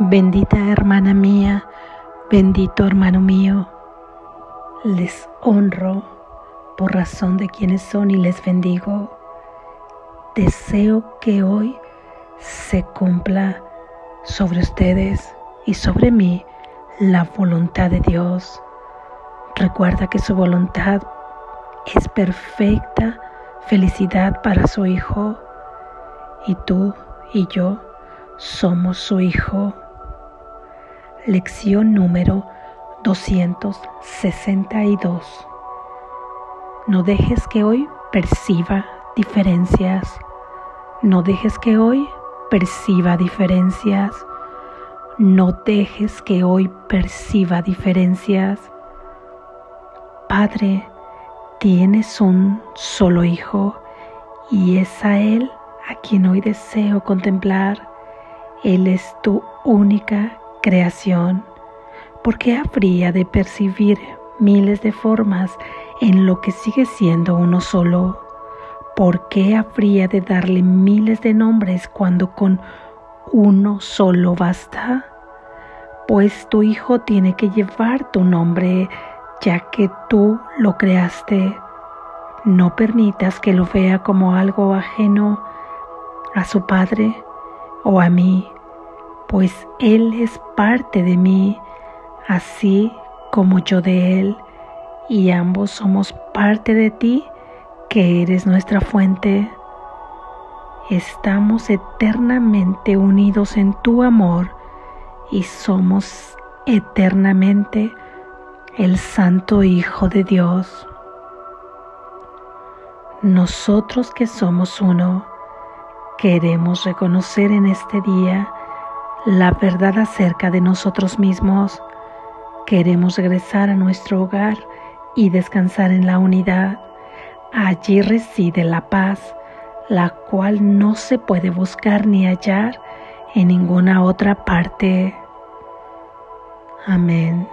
Bendita hermana mía, bendito hermano mío, les honro por razón de quienes son y les bendigo. Deseo que hoy se cumpla sobre ustedes y sobre mí la voluntad de Dios. Recuerda que su voluntad es perfecta felicidad para su Hijo y tú y yo somos su Hijo. Lección número 262. No dejes que hoy perciba diferencias. No dejes que hoy perciba diferencias. No dejes que hoy perciba diferencias. Padre, tienes un solo hijo y es a Él a quien hoy deseo contemplar. Él es tu única creación, porque habría de percibir miles de formas en lo que sigue siendo uno solo? ¿Por qué habría de darle miles de nombres cuando con uno solo basta? Pues tu hijo tiene que llevar tu nombre, ya que tú lo creaste. No permitas que lo vea como algo ajeno a su padre o a mí pues Él es parte de mí, así como yo de Él, y ambos somos parte de ti, que eres nuestra fuente. Estamos eternamente unidos en tu amor y somos eternamente el Santo Hijo de Dios. Nosotros que somos uno, queremos reconocer en este día la verdad acerca de nosotros mismos. Queremos regresar a nuestro hogar y descansar en la unidad. Allí reside la paz, la cual no se puede buscar ni hallar en ninguna otra parte. Amén.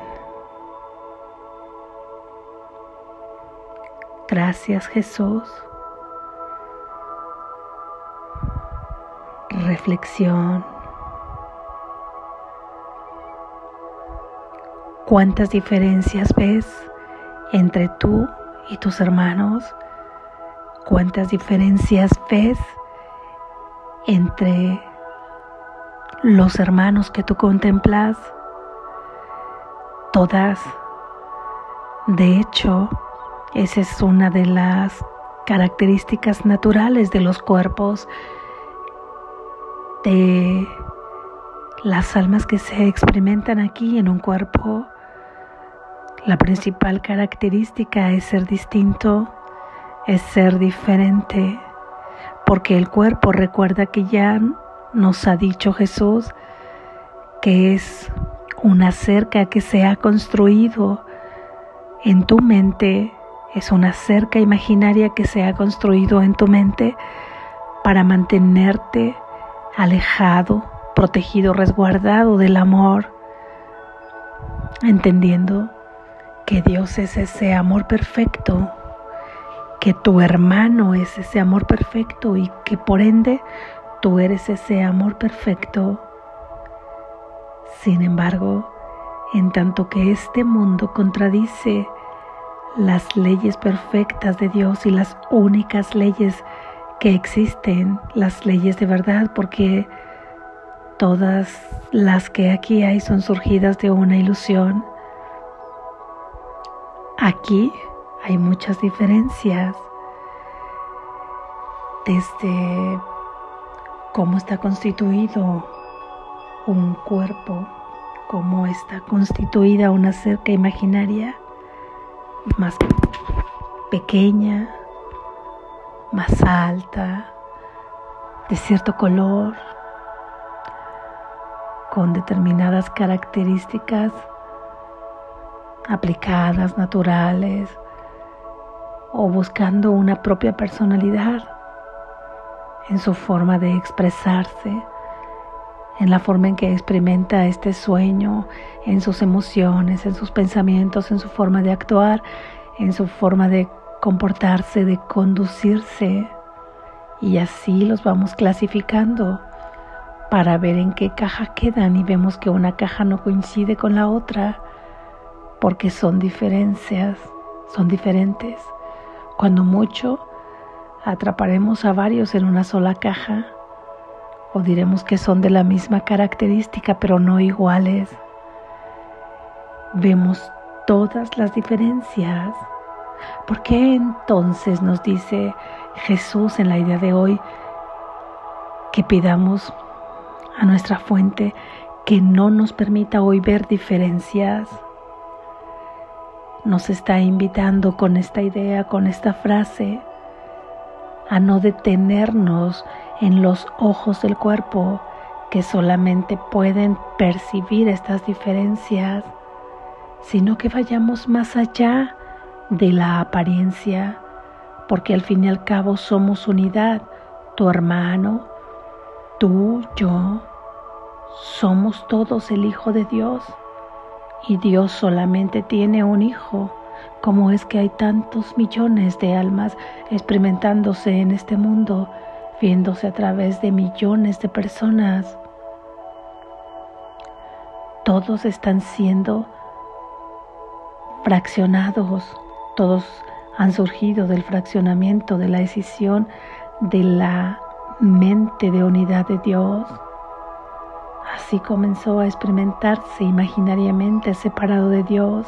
Gracias Jesús. Reflexión. ¿Cuántas diferencias ves entre tú y tus hermanos? ¿Cuántas diferencias ves entre los hermanos que tú contemplas? Todas. De hecho, esa es una de las características naturales de los cuerpos, de las almas que se experimentan aquí en un cuerpo la principal característica es ser distinto, es ser diferente, porque el cuerpo recuerda que ya nos ha dicho Jesús que es una cerca que se ha construido. En tu mente, es una cerca imaginaria que se ha construido en tu mente para mantenerte alejado, protegido, resguardado del amor, entendiendo que Dios es ese amor perfecto, que tu hermano es ese amor perfecto y que por ende tú eres ese amor perfecto. Sin embargo, en tanto que este mundo contradice las leyes perfectas de Dios y las únicas leyes que existen, las leyes de verdad, porque todas las que aquí hay son surgidas de una ilusión, Aquí hay muchas diferencias. Desde cómo está constituido un cuerpo, cómo está constituida una cerca imaginaria más pequeña, más alta, de cierto color, con determinadas características aplicadas, naturales, o buscando una propia personalidad en su forma de expresarse, en la forma en que experimenta este sueño, en sus emociones, en sus pensamientos, en su forma de actuar, en su forma de comportarse, de conducirse. Y así los vamos clasificando para ver en qué caja quedan y vemos que una caja no coincide con la otra porque son diferencias, son diferentes. Cuando mucho atraparemos a varios en una sola caja o diremos que son de la misma característica pero no iguales. Vemos todas las diferencias. ¿Por qué entonces nos dice Jesús en la idea de hoy que pidamos a nuestra fuente que no nos permita hoy ver diferencias? Nos está invitando con esta idea, con esta frase, a no detenernos en los ojos del cuerpo que solamente pueden percibir estas diferencias, sino que vayamos más allá de la apariencia, porque al fin y al cabo somos unidad, tu hermano, tú, yo, somos todos el Hijo de Dios y Dios solamente tiene un Hijo. ¿Cómo es que hay tantos millones de almas experimentándose en este mundo, viéndose a través de millones de personas? Todos están siendo fraccionados, todos han surgido del fraccionamiento, de la decisión de la mente de unidad de Dios. Así comenzó a experimentarse imaginariamente separado de Dios.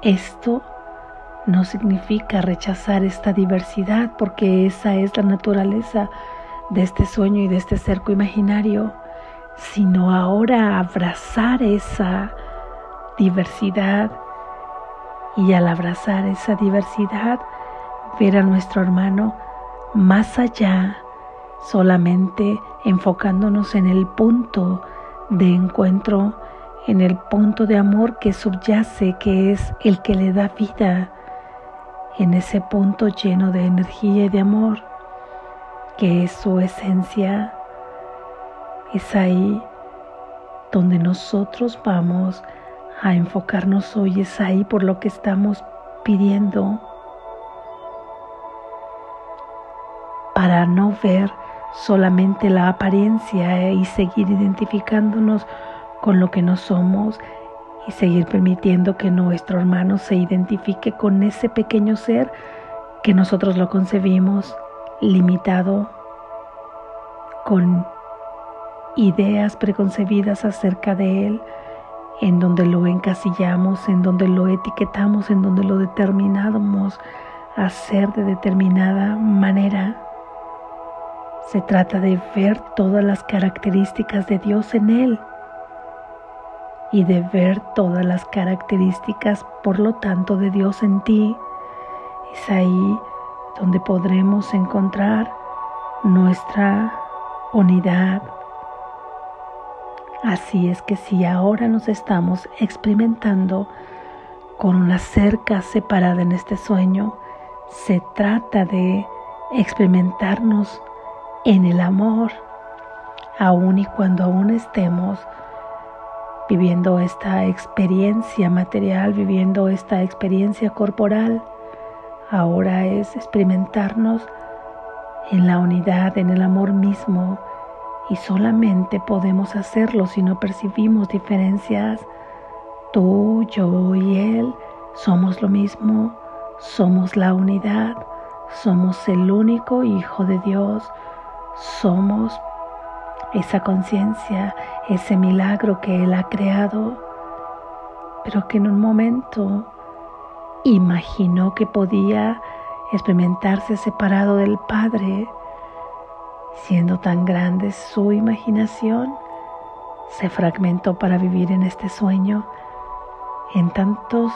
Esto no significa rechazar esta diversidad porque esa es la naturaleza de este sueño y de este cerco imaginario, sino ahora abrazar esa diversidad y al abrazar esa diversidad ver a nuestro hermano más allá, solamente enfocándonos en el punto de encuentro, en el punto de amor que subyace, que es el que le da vida, en ese punto lleno de energía y de amor, que es su esencia. Es ahí donde nosotros vamos a enfocarnos hoy, es ahí por lo que estamos pidiendo para no ver solamente la apariencia y seguir identificándonos con lo que no somos y seguir permitiendo que nuestro hermano se identifique con ese pequeño ser que nosotros lo concebimos limitado con ideas preconcebidas acerca de él, en donde lo encasillamos, en donde lo etiquetamos, en donde lo determinamos a ser de determinada manera. Se trata de ver todas las características de Dios en Él y de ver todas las características, por lo tanto, de Dios en ti. Es ahí donde podremos encontrar nuestra unidad. Así es que si ahora nos estamos experimentando con una cerca separada en este sueño, se trata de experimentarnos en el amor, aun y cuando aún estemos viviendo esta experiencia material, viviendo esta experiencia corporal, ahora es experimentarnos en la unidad, en el amor mismo, y solamente podemos hacerlo si no percibimos diferencias. Tú, yo y Él somos lo mismo, somos la unidad, somos el único Hijo de Dios, somos esa conciencia, ese milagro que Él ha creado, pero que en un momento imaginó que podía experimentarse separado del Padre, siendo tan grande su imaginación, se fragmentó para vivir en este sueño en tantos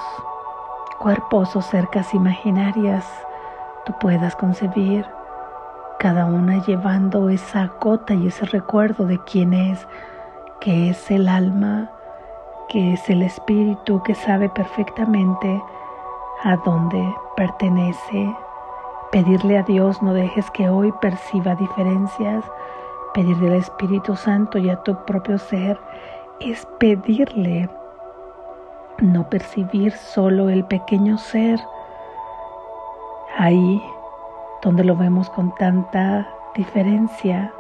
cuerpos o cercas imaginarias tú puedas concebir cada una llevando esa gota y ese recuerdo de quién es, que es el alma, que es el espíritu que sabe perfectamente a dónde pertenece. Pedirle a Dios, no dejes que hoy perciba diferencias. Pedirle al Espíritu Santo y a tu propio ser es pedirle no percibir solo el pequeño ser. Ahí donde lo vemos con tanta diferencia,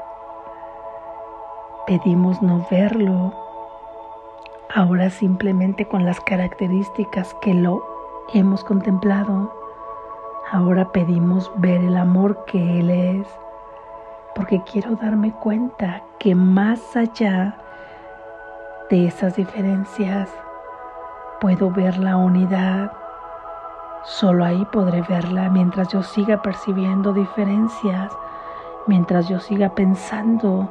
pedimos no verlo, ahora simplemente con las características que lo hemos contemplado, ahora pedimos ver el amor que Él es, porque quiero darme cuenta que más allá de esas diferencias puedo ver la unidad. Solo ahí podré verla mientras yo siga percibiendo diferencias, mientras yo siga pensando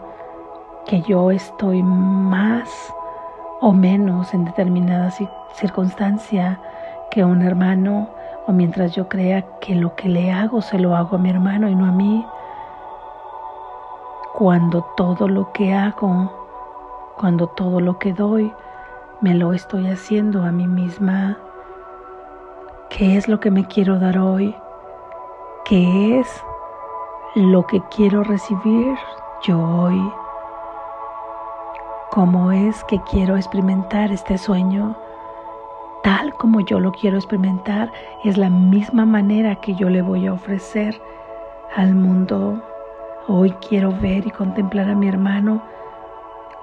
que yo estoy más o menos en determinada circunstancia que un hermano, o mientras yo crea que lo que le hago se lo hago a mi hermano y no a mí, cuando todo lo que hago, cuando todo lo que doy, me lo estoy haciendo a mí misma. ¿Qué es lo que me quiero dar hoy? ¿Qué es lo que quiero recibir yo hoy? ¿Cómo es que quiero experimentar este sueño? Tal como yo lo quiero experimentar, es la misma manera que yo le voy a ofrecer al mundo. Hoy quiero ver y contemplar a mi hermano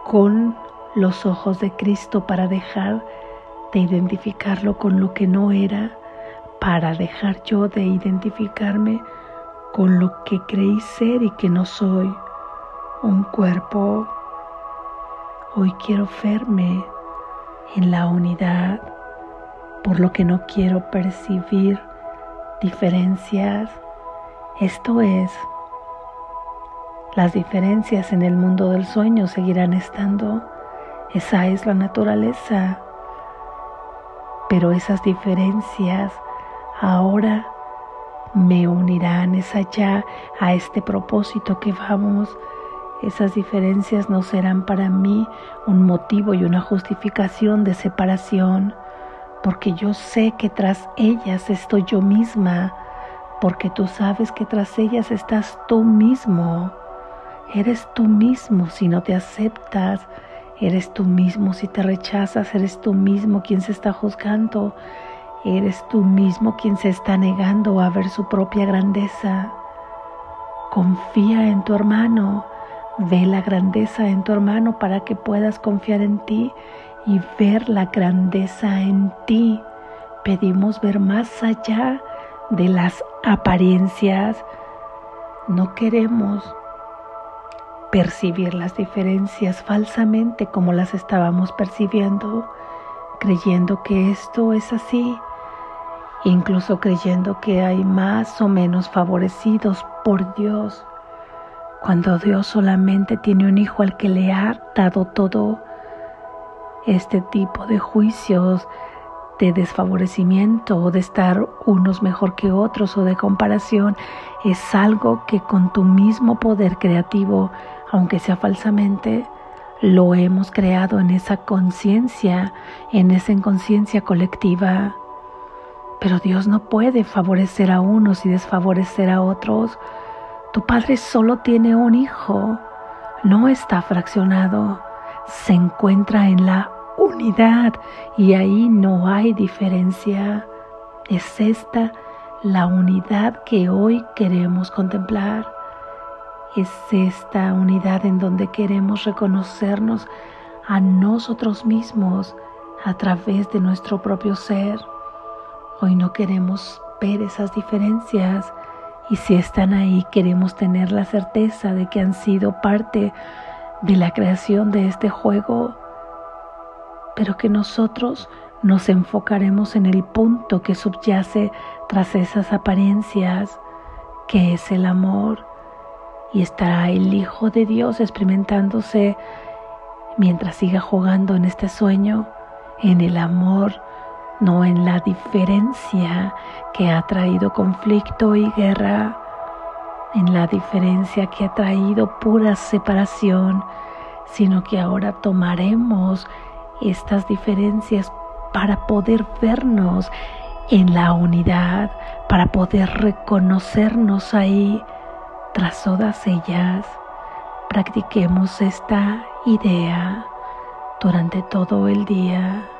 con los ojos de Cristo para dejar de identificarlo con lo que no era, para dejar yo de identificarme con lo que creí ser y que no soy, un cuerpo. Hoy quiero verme en la unidad, por lo que no quiero percibir diferencias. Esto es las diferencias en el mundo del sueño seguirán estando. Esa es la naturaleza. Pero esas diferencias ahora me unirán, es allá a este propósito que vamos. Esas diferencias no serán para mí un motivo y una justificación de separación, porque yo sé que tras ellas estoy yo misma, porque tú sabes que tras ellas estás tú mismo. Eres tú mismo si no te aceptas, eres tú mismo si te rechazas, eres tú mismo quien se está juzgando, eres tú mismo quien se está negando a ver su propia grandeza. Confía en tu hermano, ve la grandeza en tu hermano para que puedas confiar en ti y ver la grandeza en ti. Pedimos ver más allá de las apariencias. No queremos percibir las diferencias falsamente como las estábamos percibiendo, creyendo que esto es así, incluso creyendo que hay más o menos favorecidos por Dios, cuando Dios solamente tiene un hijo al que le ha dado todo. Este tipo de juicios de desfavorecimiento o de estar unos mejor que otros o de comparación es algo que con tu mismo poder creativo aunque sea falsamente, lo hemos creado en esa conciencia, en esa inconsciencia colectiva. Pero Dios no puede favorecer a unos y desfavorecer a otros. Tu Padre solo tiene un hijo, no está fraccionado, se encuentra en la unidad y ahí no hay diferencia. Es esta la unidad que hoy queremos contemplar es esta unidad en donde queremos reconocernos a nosotros mismos a través de nuestro propio ser. Hoy no queremos ver esas diferencias y si están ahí queremos tener la certeza de que han sido parte de la creación de este juego, pero que nosotros nos enfocaremos en el punto que subyace tras esas apariencias, que es el amor. Y estará el Hijo de Dios experimentándose mientras siga jugando en este sueño, en el amor, no en la diferencia que ha traído conflicto y guerra, en la diferencia que ha traído pura separación, sino que ahora tomaremos estas diferencias para poder vernos en la unidad, para poder reconocernos ahí tras todas ellas, practiquemos esta idea durante todo el día.